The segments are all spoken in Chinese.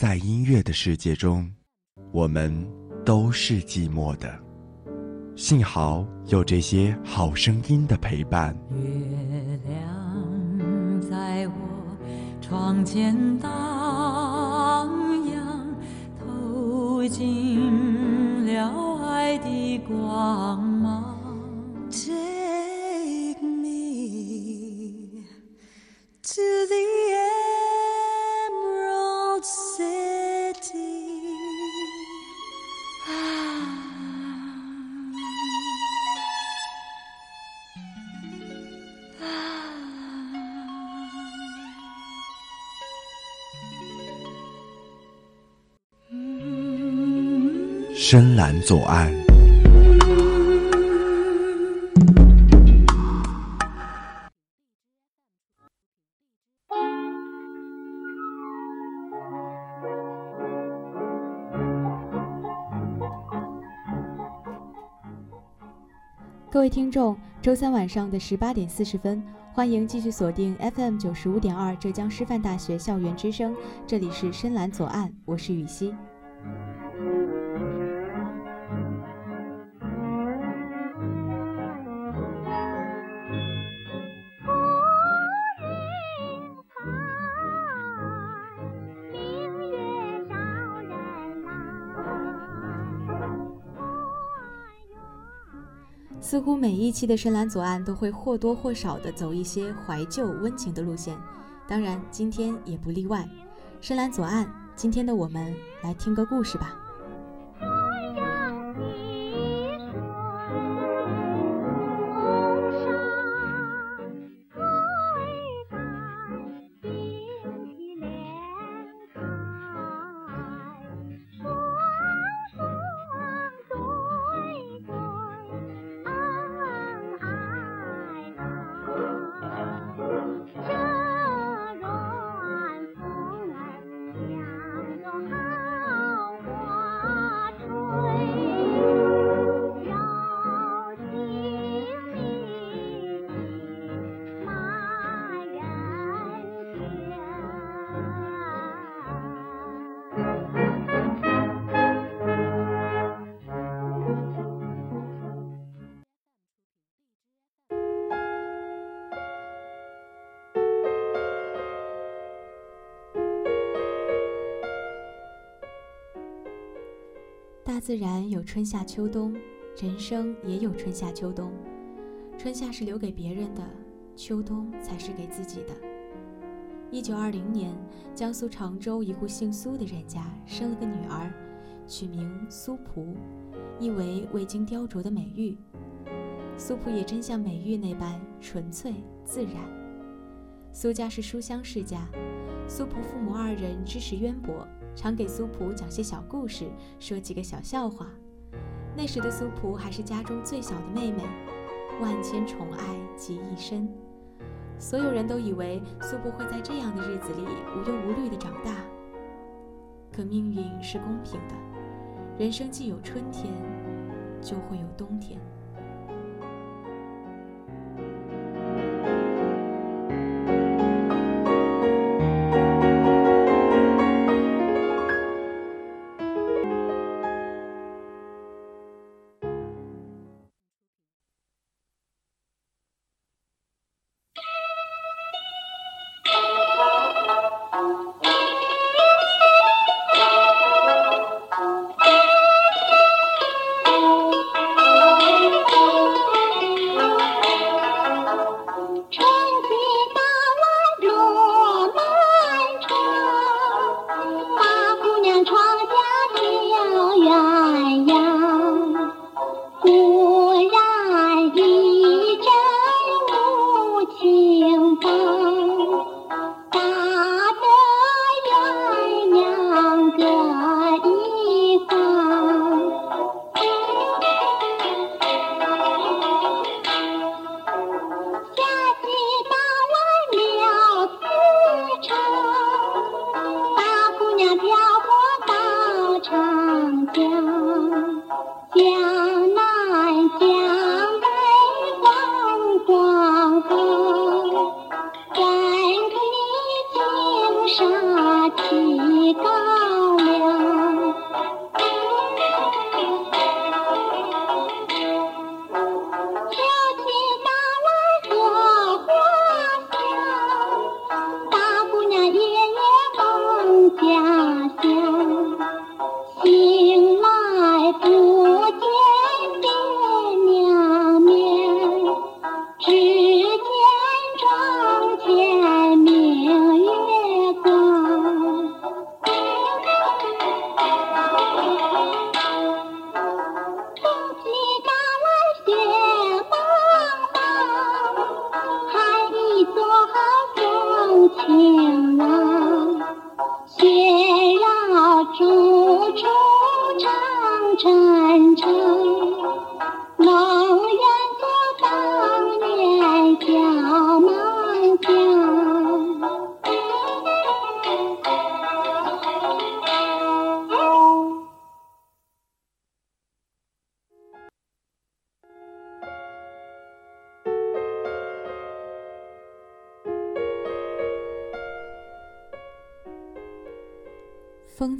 在音乐的世界中，我们都是寂寞的。幸好有这些好声音的陪伴。月亮在我窗前荡漾，透进了爱的光芒。Take me to the 深蓝左岸。各位听众，周三晚上的十八点四十分，欢迎继续锁定 FM 九十五点二浙江师范大学校园之声，这里是深蓝左岸，我是雨熙。几乎每一期的深蓝左岸都会或多或少的走一些怀旧温情的路线，当然今天也不例外。深蓝左岸，今天的我们来听个故事吧。自然有春夏秋冬，人生也有春夏秋冬。春夏是留给别人的，秋冬才是给自己的。一九二零年，江苏常州一户姓苏的人家生了个女儿，取名苏璞，意为未经雕琢的美玉。苏璞也真像美玉那般纯粹自然。苏家是书香世家，苏璞父母二人知识渊博。常给苏璞讲些小故事，说几个小笑话。那时的苏璞还是家中最小的妹妹，万千宠爱集一身。所有人都以为苏璞会在这样的日子里无忧无虑地长大。可命运是公平的，人生既有春天，就会有冬天。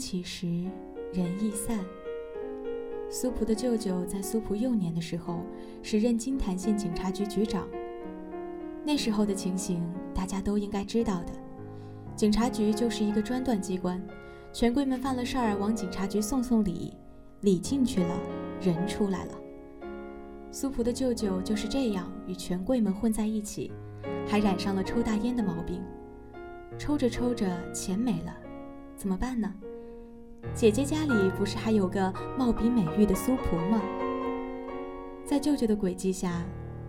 起时，人易散。苏璞的舅舅在苏璞幼年的时候时任金坛县警察局局长。那时候的情形，大家都应该知道的。警察局就是一个专断机关，权贵们犯了事儿，往警察局送送礼，礼进去了，人出来了。苏璞的舅舅就是这样与权贵们混在一起，还染上了抽大烟的毛病。抽着抽着，钱没了，怎么办呢？姐姐家里不是还有个貌比美玉的苏璞吗？在舅舅的诡计下，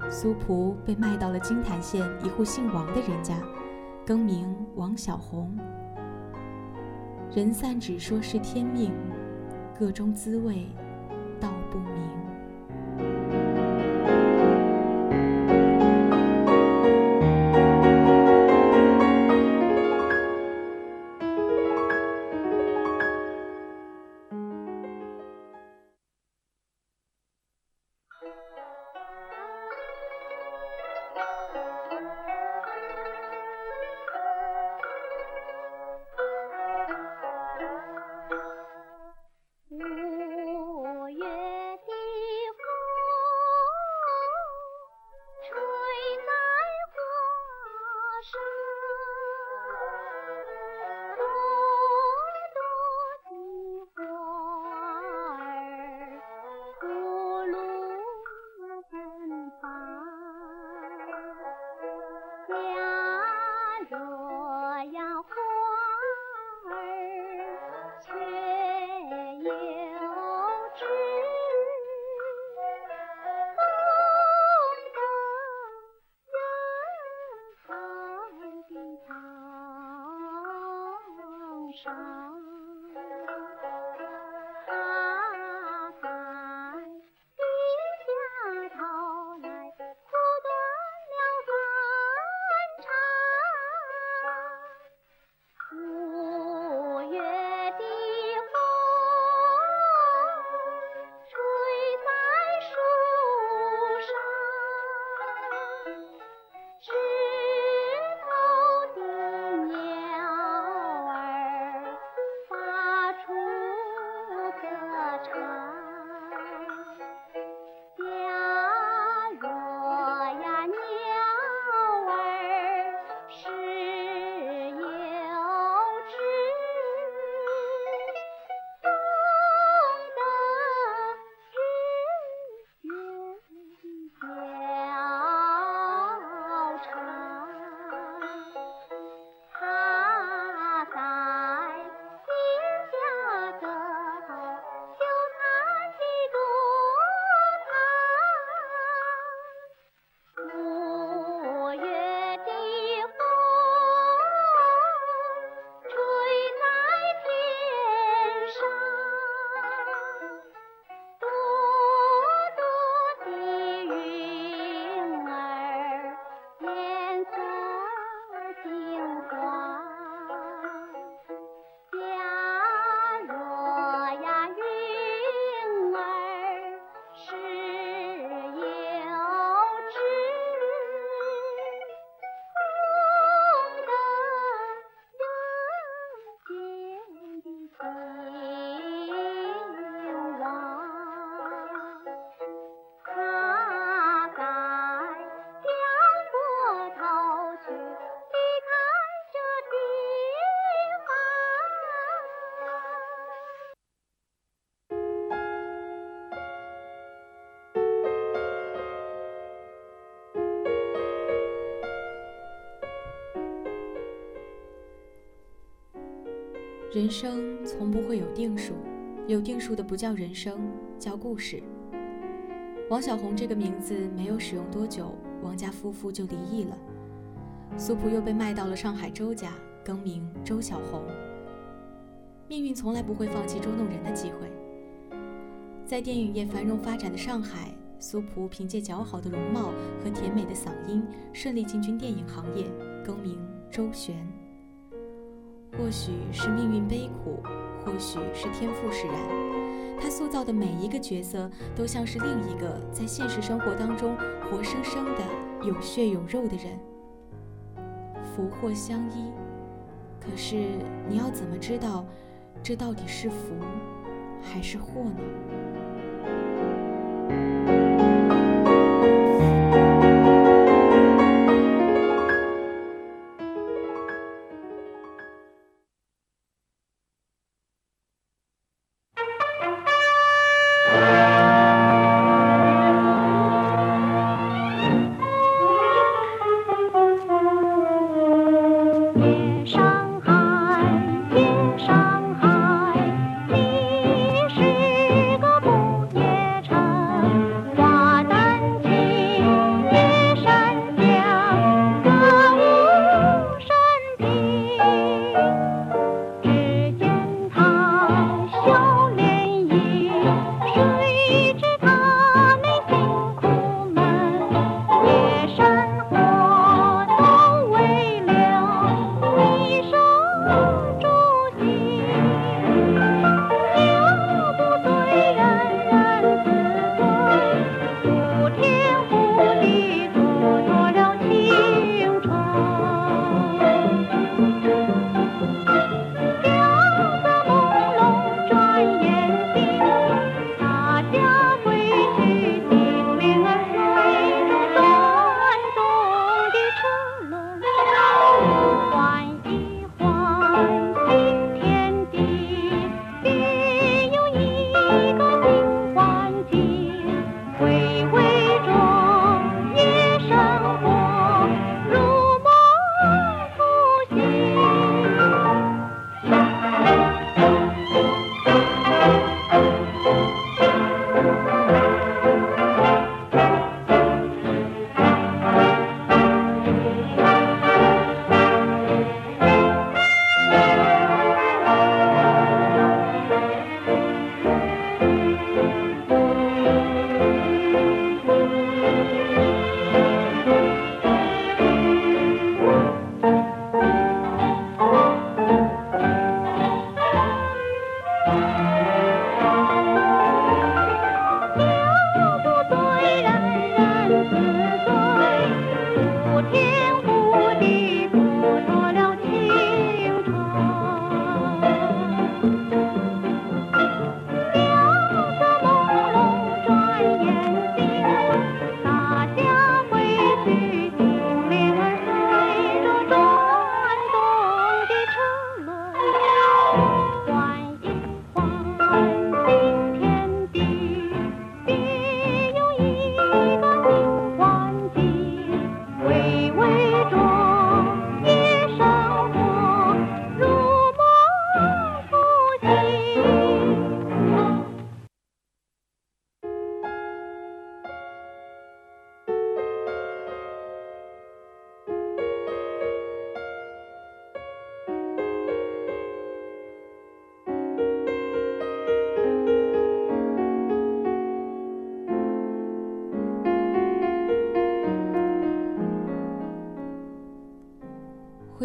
苏璞被卖到了金坛县一户姓王的人家，更名王小红。人散只说是天命，个中滋味道不明。人生从不会有定数，有定数的不叫人生，叫故事。王小红这个名字没有使用多久，王家夫妇就离异了。苏璞又被卖到了上海周家，更名周小红。命运从来不会放弃捉弄人的机会。在电影业繁荣发展的上海，苏璞凭借姣好的容貌和甜美的嗓音，顺利进军电影行业，更名周璇。或许是命运悲苦，或许是天赋使然，他塑造的每一个角色都像是另一个在现实生活当中活生生的有血有肉的人。福祸相依，可是你要怎么知道这到底是福还是祸呢？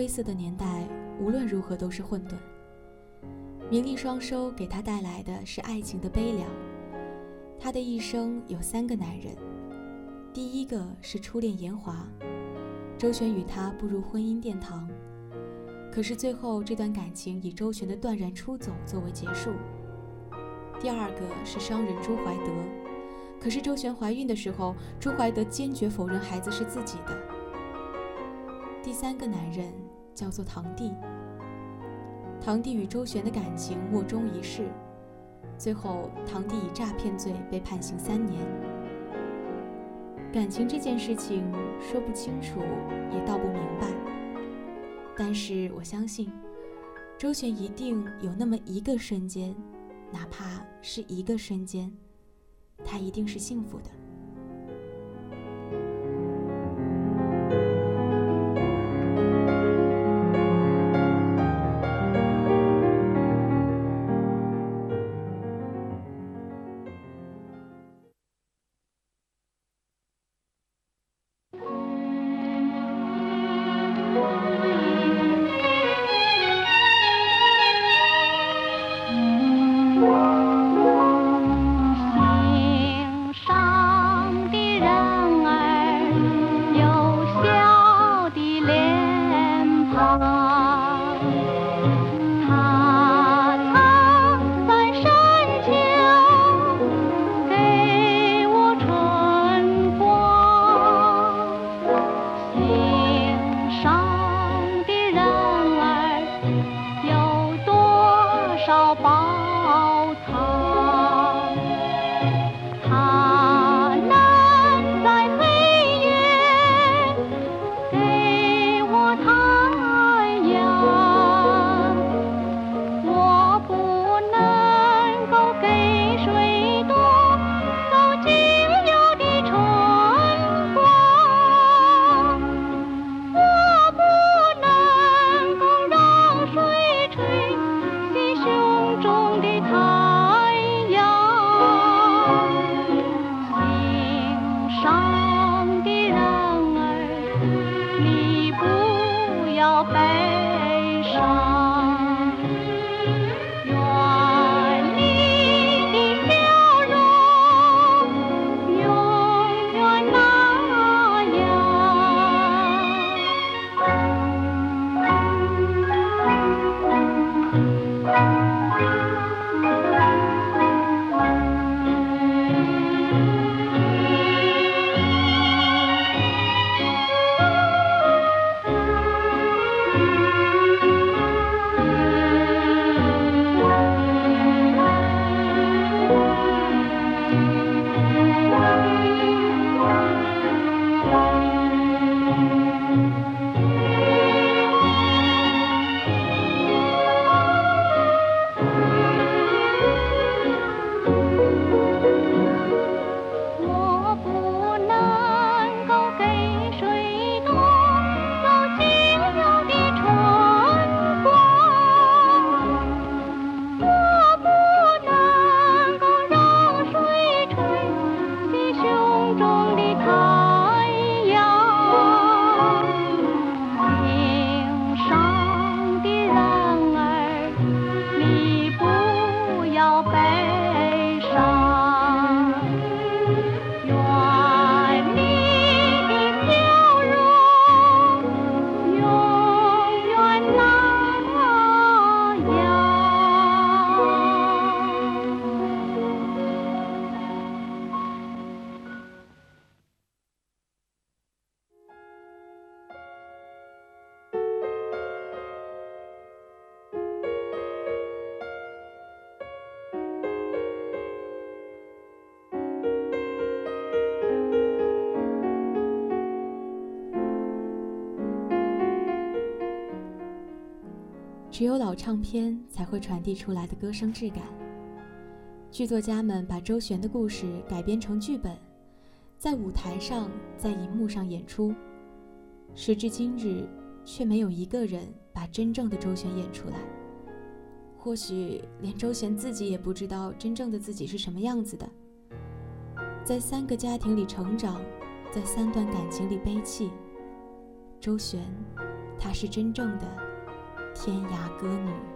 灰色的年代无论如何都是混沌。名利双收给他带来的是爱情的悲凉。他的一生有三个男人，第一个是初恋严华，周旋与他步入婚姻殿堂，可是最后这段感情以周旋的断然出走作为结束。第二个是商人朱怀德，可是周旋怀孕的时候，朱怀德坚决否认孩子是自己的。第三个男人叫做堂弟。堂弟与周旋的感情莫衷一是，最后堂弟以诈骗罪被判刑三年。感情这件事情说不清楚，也道不明白。但是我相信，周旋一定有那么一个瞬间，哪怕是一个瞬间，他一定是幸福的。唱片才会传递出来的歌声质感。剧作家们把周璇的故事改编成剧本，在舞台上、在荧幕上演出。时至今日，却没有一个人把真正的周璇演出来。或许连周璇自己也不知道真正的自己是什么样子的。在三个家庭里成长，在三段感情里悲泣。周璇，她是真正的天涯歌女。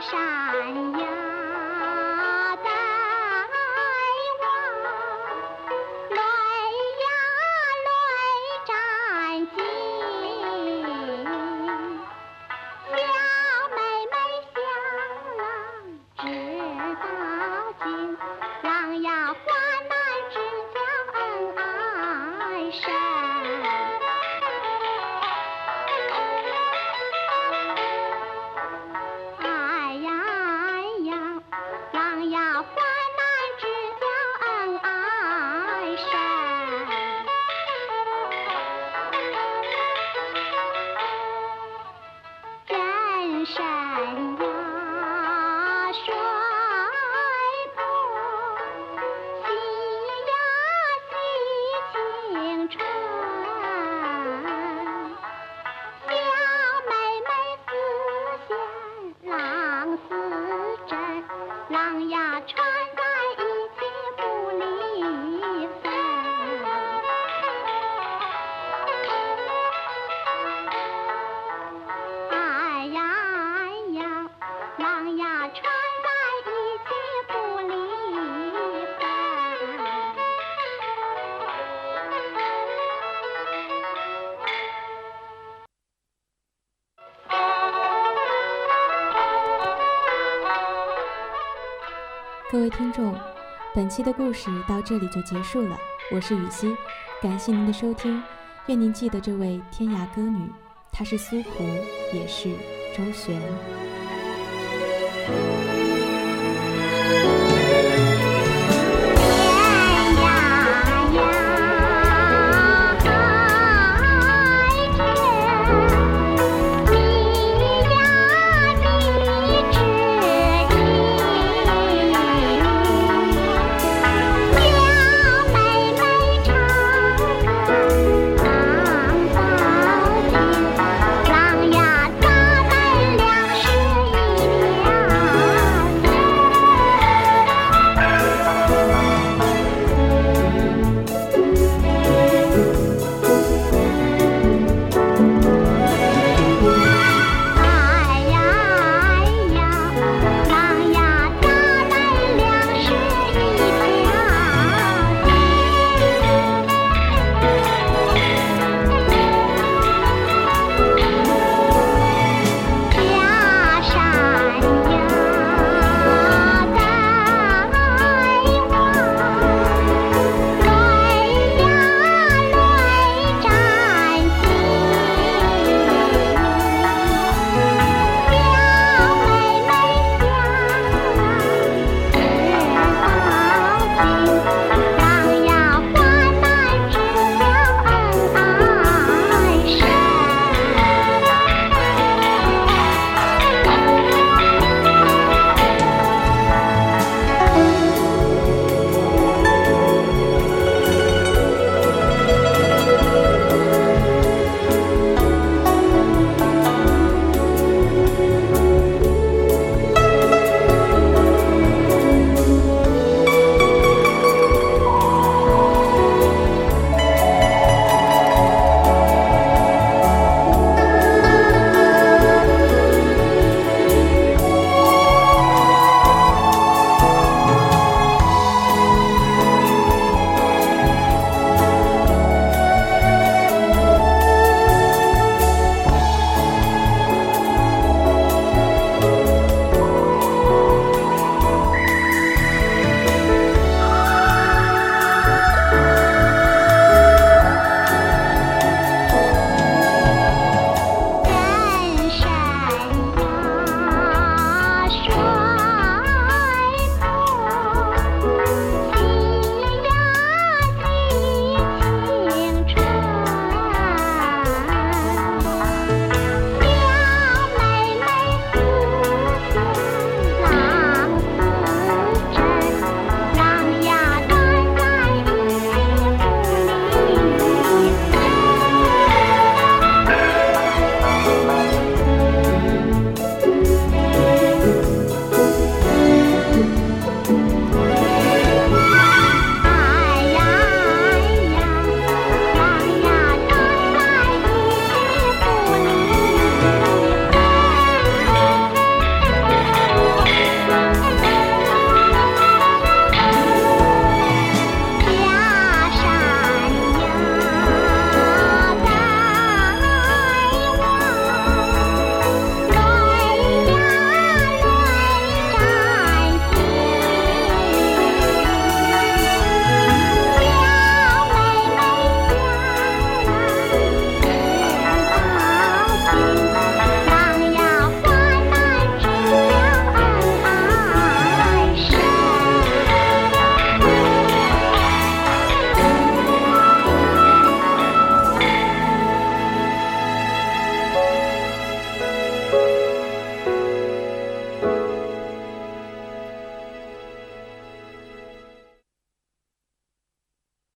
山呀各位听众，本期的故事到这里就结束了。我是雨熙，感谢您的收听。愿您记得这位天涯歌女，她是苏湖，也是周璇。